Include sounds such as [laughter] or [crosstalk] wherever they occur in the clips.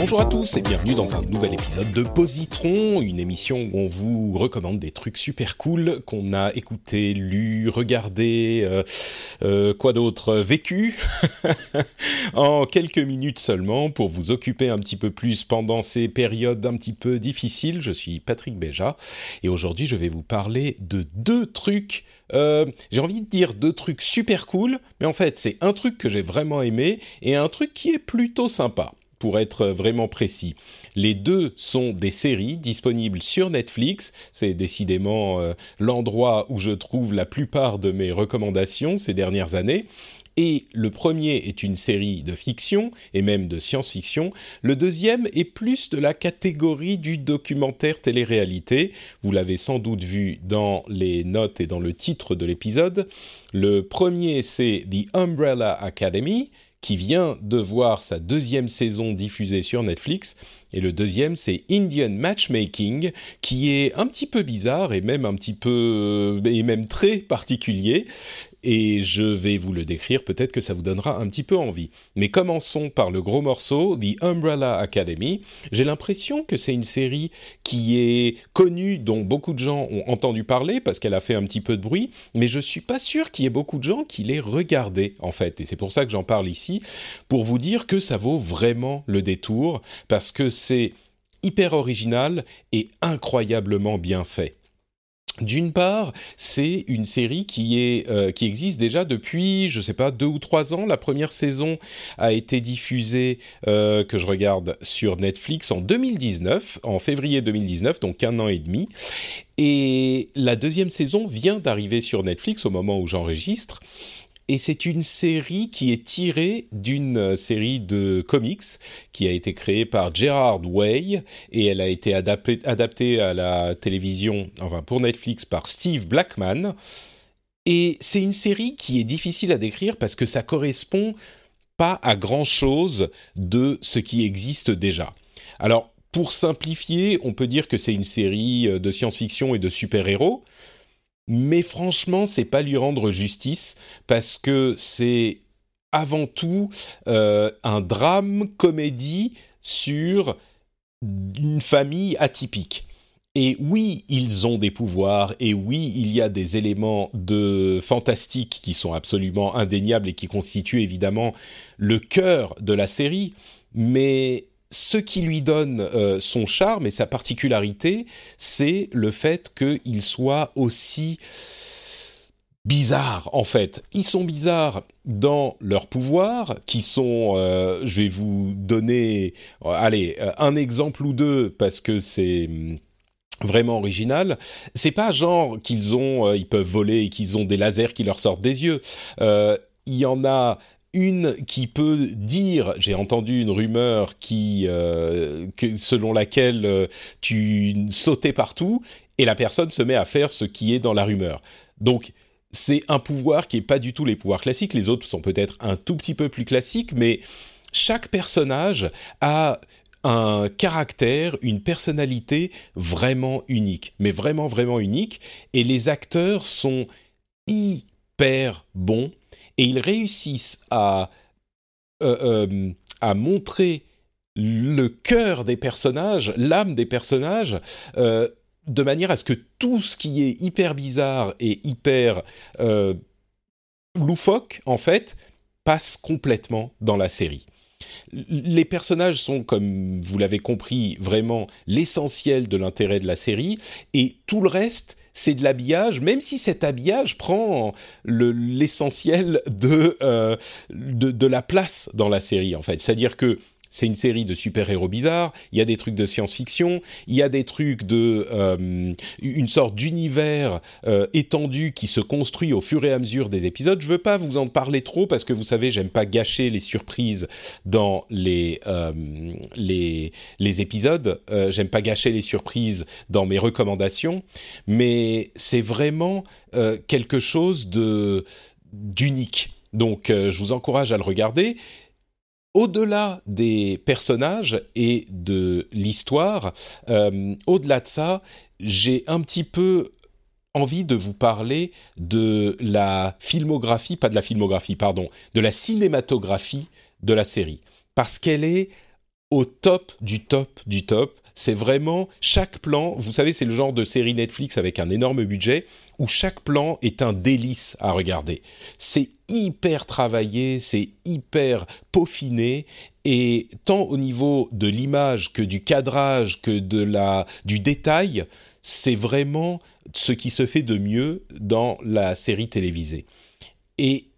Bonjour à tous et bienvenue dans un nouvel épisode de Positron, une émission où on vous recommande des trucs super cool qu'on a écouté, lu, regardé, euh, euh, quoi d'autre, vécu [laughs] en quelques minutes seulement pour vous occuper un petit peu plus pendant ces périodes un petit peu difficiles. Je suis Patrick Béja et aujourd'hui je vais vous parler de deux trucs euh, j'ai envie de dire deux trucs super cool, mais en fait c'est un truc que j'ai vraiment aimé et un truc qui est plutôt sympa pour être vraiment précis. Les deux sont des séries disponibles sur Netflix. C'est décidément euh, l'endroit où je trouve la plupart de mes recommandations ces dernières années. Et le premier est une série de fiction et même de science-fiction. Le deuxième est plus de la catégorie du documentaire télé-réalité. Vous l'avez sans doute vu dans les notes et dans le titre de l'épisode. Le premier c'est The Umbrella Academy qui vient de voir sa deuxième saison diffusée sur Netflix. Et le deuxième, c'est Indian Matchmaking, qui est un petit peu bizarre et même un petit peu, et même très particulier et je vais vous le décrire, peut-être que ça vous donnera un petit peu envie. Mais commençons par le gros morceau, The Umbrella Academy. J'ai l'impression que c'est une série qui est connue, dont beaucoup de gens ont entendu parler parce qu'elle a fait un petit peu de bruit, mais je suis pas sûr qu'il y ait beaucoup de gens qui l'aient regardée en fait. Et c'est pour ça que j'en parle ici, pour vous dire que ça vaut vraiment le détour, parce que c'est hyper original et incroyablement bien fait. D'une part, c'est une série qui est euh, qui existe déjà depuis, je sais pas, deux ou trois ans. La première saison a été diffusée euh, que je regarde sur Netflix en 2019, en février 2019, donc un an et demi. Et la deuxième saison vient d'arriver sur Netflix au moment où j'enregistre et c'est une série qui est tirée d'une euh, série de comics qui a été créée par Gerard Way et elle a été adaptée, à la télévision, enfin pour Netflix par Steve Blackman. Et c'est une série qui est difficile à décrire parce que ça correspond pas à grand chose de ce qui existe déjà. Alors, pour simplifier, on peut dire que c'est une série euh, de science-fiction et de super-héros, mais franchement, c'est pas lui rendre justice parce que c'est avant tout euh, un drame comédie sur une famille atypique. Et oui, ils ont des pouvoirs, et oui, il y a des éléments de fantastique qui sont absolument indéniables et qui constituent évidemment le cœur de la série, mais ce qui lui donne euh, son charme et sa particularité, c'est le fait qu'il soit aussi bizarre en fait. Ils sont bizarres dans leur pouvoir, qui sont, euh, je vais vous donner, euh, allez, un exemple ou deux parce que c'est hum, vraiment original. C'est pas genre qu'ils ont, ils peuvent voler et qu'ils ont des lasers qui leur sortent des yeux. Il y en a une qui peut dire, j'ai entendu une rumeur qui, euh, selon laquelle euh, tu sautais partout, et la personne se met à faire ce qui est dans la rumeur. Donc c'est un pouvoir qui est pas du tout les pouvoirs classiques. Les autres sont peut-être un tout petit peu plus classiques, mais chaque personnage a un caractère, une personnalité vraiment unique, mais vraiment vraiment unique. Et les acteurs sont hyper bons et ils réussissent à, euh, euh, à montrer le cœur des personnages, l'âme des personnages, euh, de manière à ce que tout ce qui est hyper bizarre et hyper loufoque, en fait, passe complètement dans la série. Les personnages sont, comme vous l'avez compris, vraiment l'essentiel de l'intérêt de la série, et tout le reste c'est de l'habillage, même si cet habillage prend l'essentiel de, euh, de, de la place dans la série en fait. C'est-à-dire que c'est une série de super-héros bizarres, il y a des trucs de science-fiction, il y a des trucs de euh, une sorte d'univers euh, étendu qui se construit au fur et à mesure des épisodes. Je veux pas vous en parler trop parce que vous savez, j'aime pas gâcher les surprises dans les euh, les, les épisodes. j'aime pas gâcher les surprises dans mes recommandations, mais c'est vraiment quelque chose de d'unique. Donc, je vous encourage à le regarder au-delà des personnages et de l'histoire, euh, au-delà de ça, j'ai un petit peu envie de vous parler de la filmographie, pas de la filmographie, pardon, de la cinématographie de la série. Parce qu'elle est au top du top du top c'est vraiment chaque plan, vous savez, c'est le genre de série Netflix avec un énorme budget où chaque plan est un délice à regarder. C'est hyper travaillé, c'est hyper peaufiné et tant au niveau de l'image que du cadrage que de la du détail, c'est vraiment ce qui se fait de mieux dans la série télévisée. Et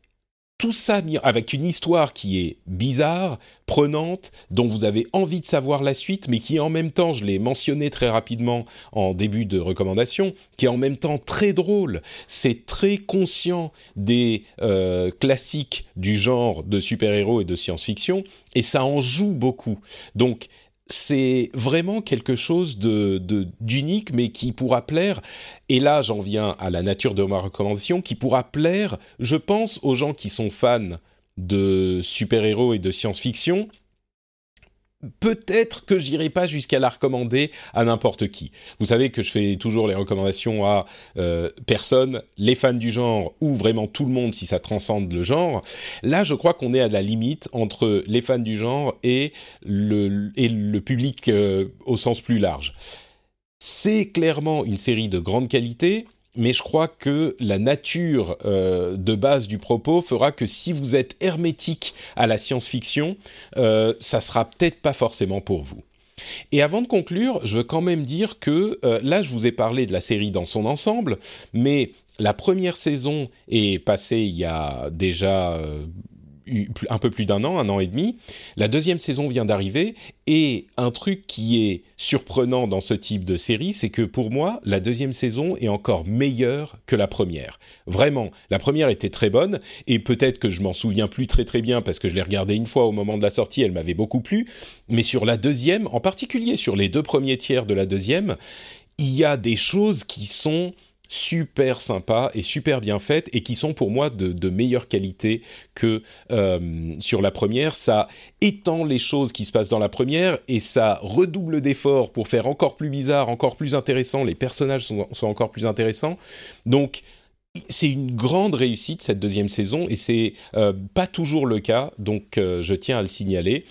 tout ça avec une histoire qui est bizarre, prenante, dont vous avez envie de savoir la suite, mais qui en même temps, je l'ai mentionné très rapidement en début de recommandation, qui est en même temps très drôle. C'est très conscient des euh, classiques du genre de super-héros et de science-fiction, et ça en joue beaucoup. Donc c'est vraiment quelque chose de d'unique, mais qui pourra plaire. Et là, j'en viens à la nature de ma recommandation, qui pourra plaire, je pense, aux gens qui sont fans de super-héros et de science-fiction, peut-être que j'irai pas jusqu'à la recommander à n'importe qui. Vous savez que je fais toujours les recommandations à euh, personnes, les fans du genre ou vraiment tout le monde si ça transcende le genre. Là, je crois qu'on est à la limite entre les fans du genre et le, et le public euh, au sens plus large. C'est clairement une série de grande qualité mais je crois que la nature euh, de base du propos fera que si vous êtes hermétique à la science-fiction, euh, ça sera peut-être pas forcément pour vous. Et avant de conclure, je veux quand même dire que euh, là, je vous ai parlé de la série dans son ensemble, mais la première saison est passée il y a déjà un peu plus d'un an, un an et demi. La deuxième saison vient d'arriver et un truc qui est surprenant dans ce type de série, c'est que pour moi, la deuxième saison est encore meilleure que la première. Vraiment, la première était très bonne et peut-être que je m'en souviens plus très très bien parce que je l'ai regardée une fois au moment de la sortie, elle m'avait beaucoup plu. Mais sur la deuxième, en particulier sur les deux premiers tiers de la deuxième, il y a des choses qui sont super sympas et super bien faites et qui sont pour moi de, meilleure qualité que euh, sur la première. Ça étend les choses qui se passent dans la première et ça redouble d'efforts pour faire encore plus bizarre, encore plus intéressant. Les personnages sont, encore plus intéressants. Donc c'est une grande réussite cette deuxième saison et c'est euh, pas toujours le cas, donc euh, je tiens à le signaler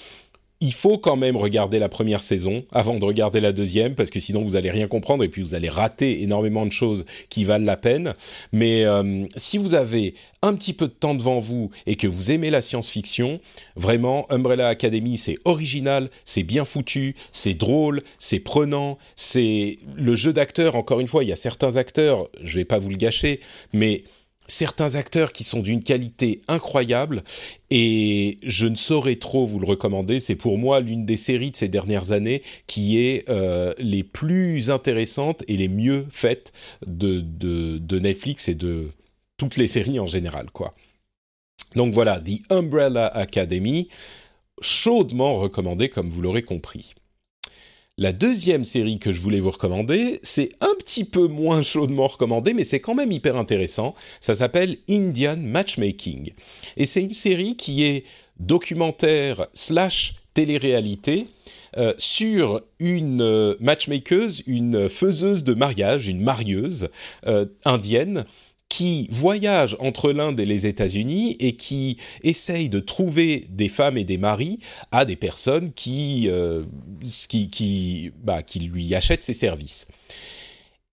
il faut quand même regarder la première saison avant de regarder la deuxième parce que sinon vous allez rien comprendre et puis vous allez rater énormément de choses qui valent la peine. Mais euh, si vous avez un petit peu de temps devant vous et que vous aimez la science-fiction, vraiment Umbrella Academy c'est original, c'est bien foutu, c'est drôle, c'est prenant, c'est le jeu d'acteur. Encore une fois, il y a certains acteurs, je vais pas vous le gâcher, mais certains acteurs qui sont d'une qualité incroyable et je ne saurais trop vous le recommander. C'est pour moi l'une des séries de ces dernières années qui est euh, les plus intéressantes et les mieux faites de, de, Netflix et de toutes les séries en général, quoi. Donc voilà, The Umbrella Academy, chaudement recommandé comme vous l'aurez compris. La deuxième série que je voulais vous recommander, c'est un petit peu moins chaudement recommandé, mais c'est quand même hyper intéressant. Ça s'appelle Indian Matchmaking. Et c'est une série qui est documentaire slash télé-réalité euh, sur une euh, matchmakeuse, une faiseuse de mariage, une marieuse euh, indienne qui voyage entre l'Inde et les États-Unis et qui essaye de trouver des femmes et des maris à des personnes qui, euh, qui, qui, bah, qui lui achètent ses services.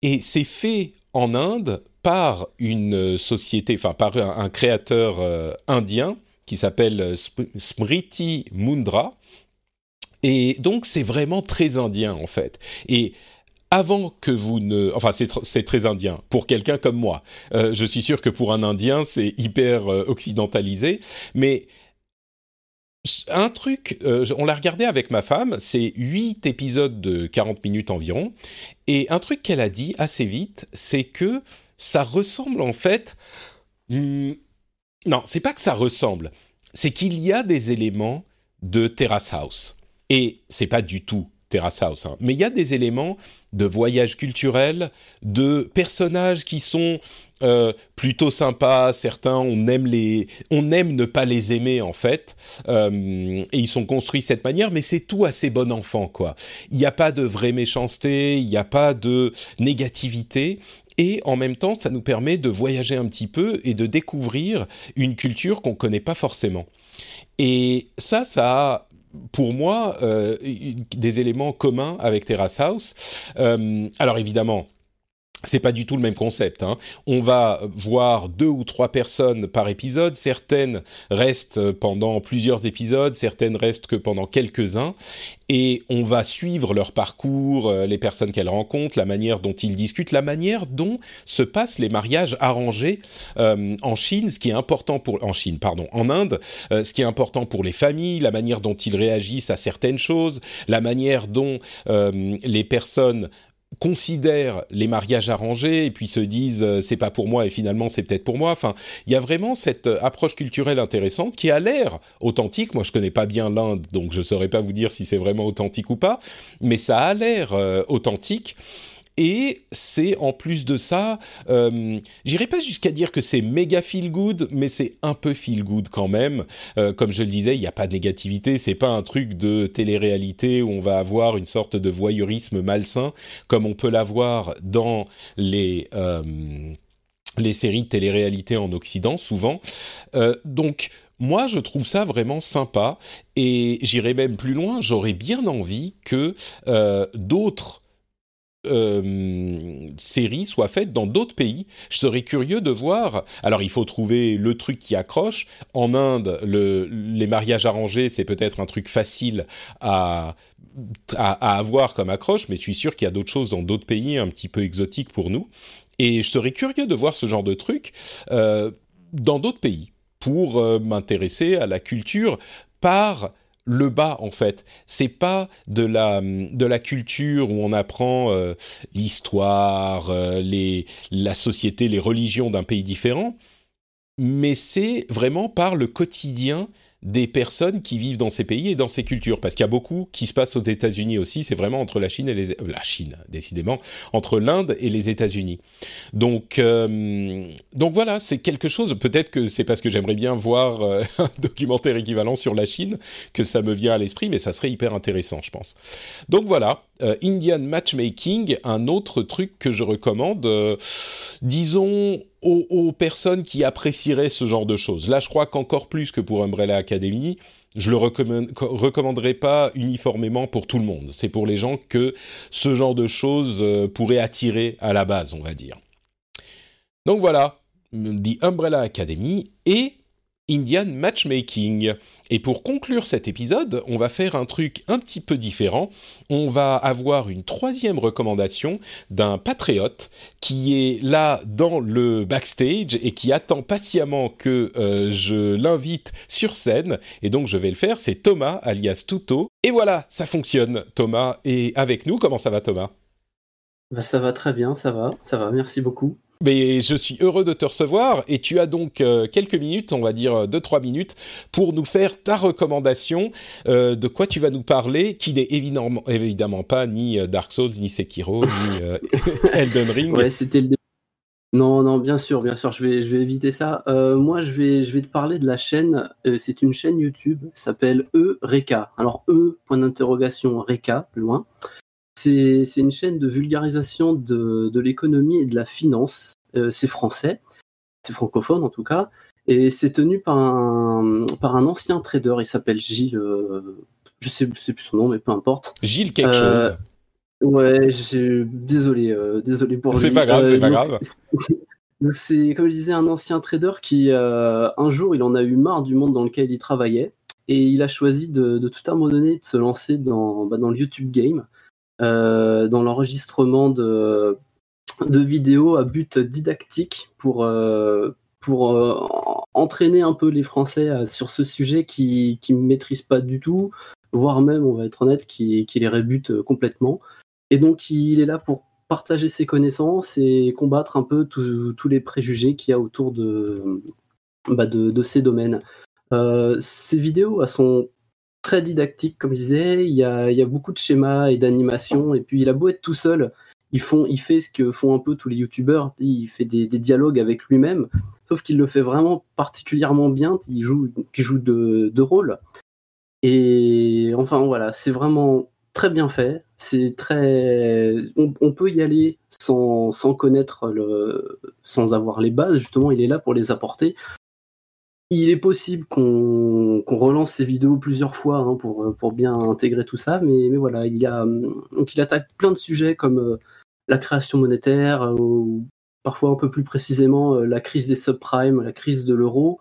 Et c'est fait en Inde par une société, enfin par un, créateur euh, indien qui s'appelle euh, Smriti Mundra. Et donc c'est vraiment très indien en fait. Et avant que vous ne... Enfin, c'est très indien pour quelqu'un comme moi. Euh, je suis sûr que pour un indien, c'est hyper euh, occidentalisé. Mais un truc, euh, on l'a regardé avec ma femme, c'est 8 épisodes de 40 minutes environ, et un truc qu'elle a dit assez vite, c'est que ça ressemble en fait... Hmm, non, c'est pas que ça ressemble, c'est qu'il y a des éléments de Terrace House. Et c'est pas du tout Terrace House, hein, mais il y a des éléments de voyage culturel, de personnages qui sont euh, plutôt sympas. Certains, on aime les, on aime ne pas les aimer en fait, euh, et ils sont construits de cette manière. Mais c'est tout assez bon enfant, quoi. Il n'y a pas de vraie méchanceté, il n'y a pas de négativité. Et en même temps, ça nous permet de voyager un petit peu et de découvrir une culture qu'on connaît pas forcément. Et ça, ça a pour moi, euh, des éléments communs avec Terrace House. Euh, alors évidemment, c'est pas du tout le même concept. Hein. On va voir deux ou trois personnes par épisode. Certaines restent pendant plusieurs épisodes, certaines restent que pendant quelques-uns. Et on va suivre leur parcours, euh, les personnes qu'elles rencontrent, la manière dont ils discutent, la manière dont se passent les mariages arrangés euh, en Chine, ce qui est important pour en Chine, pardon, en Inde, euh, ce qui est important pour les familles, la manière dont ils réagissent à certaines choses, la manière dont les personnes considèrent les mariages arrangés et puis se disent euh, c'est pas pour moi et finalement c'est peut-être pour moi. Enfin, il y a vraiment cette euh, approche culturelle intéressante qui a l'air authentique. Moi, je connais pas bien l'Inde, donc je saurais pas vous dire si c'est vraiment authentique ou pas, mais ça a l'air euh, authentique. Et c'est en plus de ça, euh, j'irai pas jusqu'à dire que c'est méga feel good, mais c'est un peu feel good quand même. Euh, comme je le disais, il n'y a pas de négativité, c'est pas un truc de télé-réalité où on va avoir une sorte de voyeurisme malsain comme on peut l'avoir dans les euh, les séries de télé-réalité en Occident souvent. Donc moi, je trouve ça vraiment sympa et j'irai même plus loin. J'aurais bien envie que d'autres euh, séries soient faites dans d'autres pays. Je serais curieux de voir. Alors, il faut trouver le truc qui accroche. En Inde, le, les mariages arrangés, c'est peut-être un truc facile à, à, avoir comme accroche, mais je suis sûr qu'il y a d'autres choses dans d'autres pays un petit peu exotiques pour nous. Et je serais curieux de voir ce genre de truc euh, dans d'autres pays pour euh, m'intéresser à la culture par le bas en fait. C'est pas de la de la culture où on apprend euh, l'histoire, euh, les la société, les religions d'un pays différent, mais c'est vraiment par le quotidien des personnes qui vivent dans ces pays et dans ces cultures, parce qu'il y a beaucoup qui se passe aux États-Unis aussi. C'est vraiment entre la Chine et les la Chine, décidément, entre l'Inde et les États-Unis. Donc euh, donc voilà, c'est quelque chose. Peut-être que c'est parce que j'aimerais bien voir euh, [laughs] un documentaire équivalent sur la Chine que ça me vient à l'esprit, mais ça serait hyper intéressant, je pense. Donc voilà, euh, Indian Matchmaking, un autre truc que je recommande. disons aux, personnes qui apprécieraient ce genre de choses. Là, je crois qu'encore plus que pour Umbrella Academy, je le recommanderais pas uniformément pour tout le monde. C'est pour les gens que ce genre de choses euh, pourrait attirer à la base, on va dire. Donc voilà, The Umbrella Academy et Indian Matchmaking. Et pour conclure cet épisode, on va faire un truc un petit peu différent. On va avoir une troisième recommandation d'un patriote qui est là dans le backstage et qui attend patiemment que euh, je l'invite sur scène. Et donc je vais le faire, c'est Thomas alias Tuto. Et voilà, ça fonctionne. Thomas est avec nous. Comment ça va Thomas? Bah, Ça va très bien, ça va, ça va, merci beaucoup. Mais je suis heureux de te recevoir et tu as donc euh, quelques minutes, on va dire 2-3 minutes, pour nous faire ta recommandation euh, de quoi tu vas nous parler, qui n'est évidemment, pas ni euh, Dark Souls, ni Sekiro, ni [laughs] Elden Ring. Ouais, c'était le non, non, bien sûr, bien sûr, je vais, je vais éviter ça. moi, je vais, je vais te parler de la chaîne. c'est une chaîne YouTube, s'appelle Eureka. Alors E point d'interrogation Reka, loin. C'est une chaîne de vulgarisation de, l'économie et de la finance. Euh, c'est français, c'est francophone en tout cas, et c'est tenu par un, par un ancien trader. Il s'appelle Gilles, euh, je sais, sais plus son nom, mais peu importe. Gilles quelque euh, chose. Ouais, désolé, désolé pour lui. C'est pas grave, c'est pas grave. C'est, comme je disais, un ancien trader qui, un jour, il en a eu marre du monde dans lequel il travaillait et il a choisi de, tout abandonner, de se lancer dans, bah, dans le YouTube game. Euh, dans l'enregistrement de, vidéos à but didactique pour, euh, pour entraîner un peu les Français sur ce sujet qui ne maîtrisent pas du tout, voire même, on va être honnête, qui, les rébute complètement. Et donc, il est là pour partager ses connaissances et combattre un peu tous les préjugés qu'il y a autour de, bah de, ces domaines. Euh, ces vidéos elles sont très didactiques, comme je disais. Il y a, beaucoup de schémas et d'animations. Et puis, il a beau être tout seul, il, fait ce que font un peu tous les youtubeurs. Il fait des, dialogues avec lui-même, sauf qu'il le fait vraiment particulièrement bien. Il joue, de, de rôle. Et enfin, voilà, c'est vraiment très bien fait. C'est très, on, peut y aller sans, sans connaître le, sans avoir les bases. Justement, il est là pour les apporter. Il est possible qu'on relance ces vidéos plusieurs fois hein, pour, pour bien intégrer tout ça, mais, mais voilà, il, y a, donc il attaque plein de sujets comme euh, la création monétaire, euh, ou parfois un peu plus précisément euh, la crise des subprimes, la crise de l'euro,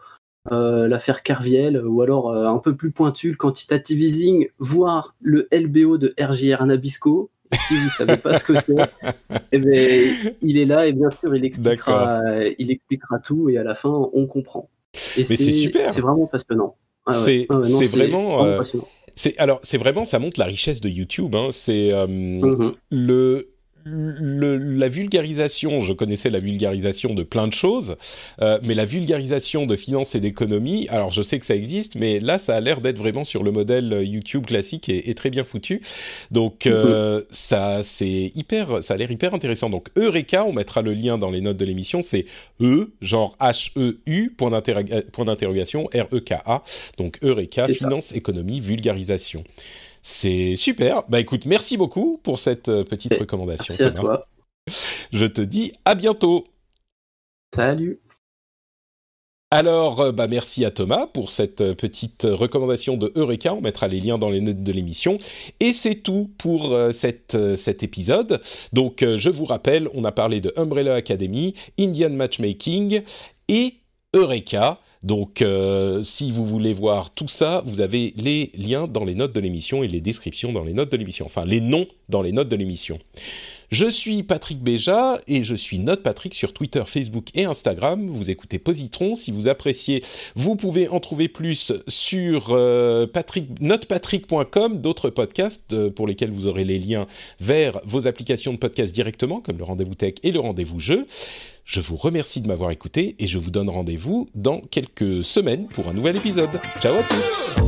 euh, l'affaire Carviel, ou alors euh, un peu plus pointu, le quantitative easing, voire le LBO de RJR Nabisco. Si vous savez pas ce que c'est, [laughs] eh ben, il est là et bien sûr il expliquera, il expliquera tout et à la fin on comprend. Et c'est super. C'est vraiment passionnant. Ah c'est vraiment. Euh, c'est alors c'est vraiment ça montre la richesse de YouTube. Hein. C'est mm-hmm. le le, la vulgarisation, je connaissais la vulgarisation de plein de choses, euh, mais la vulgarisation de finance et d'économie, alors je sais que ça existe, mais là ça a l'air d'être vraiment sur le modèle YouTube classique et, et très bien foutu. Donc euh, mhm. ça c'est hyper, ça a l'air hyper intéressant. Donc Eureka, on mettra le lien dans les notes de l'émission, c'est E genre H E U point d'interrogation R E K A. Donc Eureka, finance, économie, vulgarisation. C'est super. Bah écoute, merci beaucoup pour cette euh, petite recommandation. Merci à toi. Je te dis à bientôt. Salut. Alors, euh, bah merci à Thomas pour cette euh, petite recommandation de Eureka. On mettra les liens dans les notes de l'émission. Et c'est tout pour cette, cet épisode. Donc, je vous rappelle, on a parlé de Umbrella Academy, Indian Matchmaking et Eureka. Donc, euh, si vous voulez voir tout ça, vous avez les liens dans les notes de l'émission et les descriptions dans les notes de l'émission. Enfin, les noms dans les notes de l'émission. Je suis Patrick Béja et je suis Note Patrick sur Twitter, Facebook et Instagram. Vous écoutez Positron. Si vous appréciez, vous pouvez en trouver plus sur euh, notepatrick.com, d'autres podcasts euh, pour lesquels vous aurez les liens vers vos applications de podcast directement, comme le rendez-vous tech et le rendez-vous jeu. Je vous remercie de m'avoir écouté et je vous donne rendez-vous dans quelques semaines pour un nouvel épisode. Ciao à tous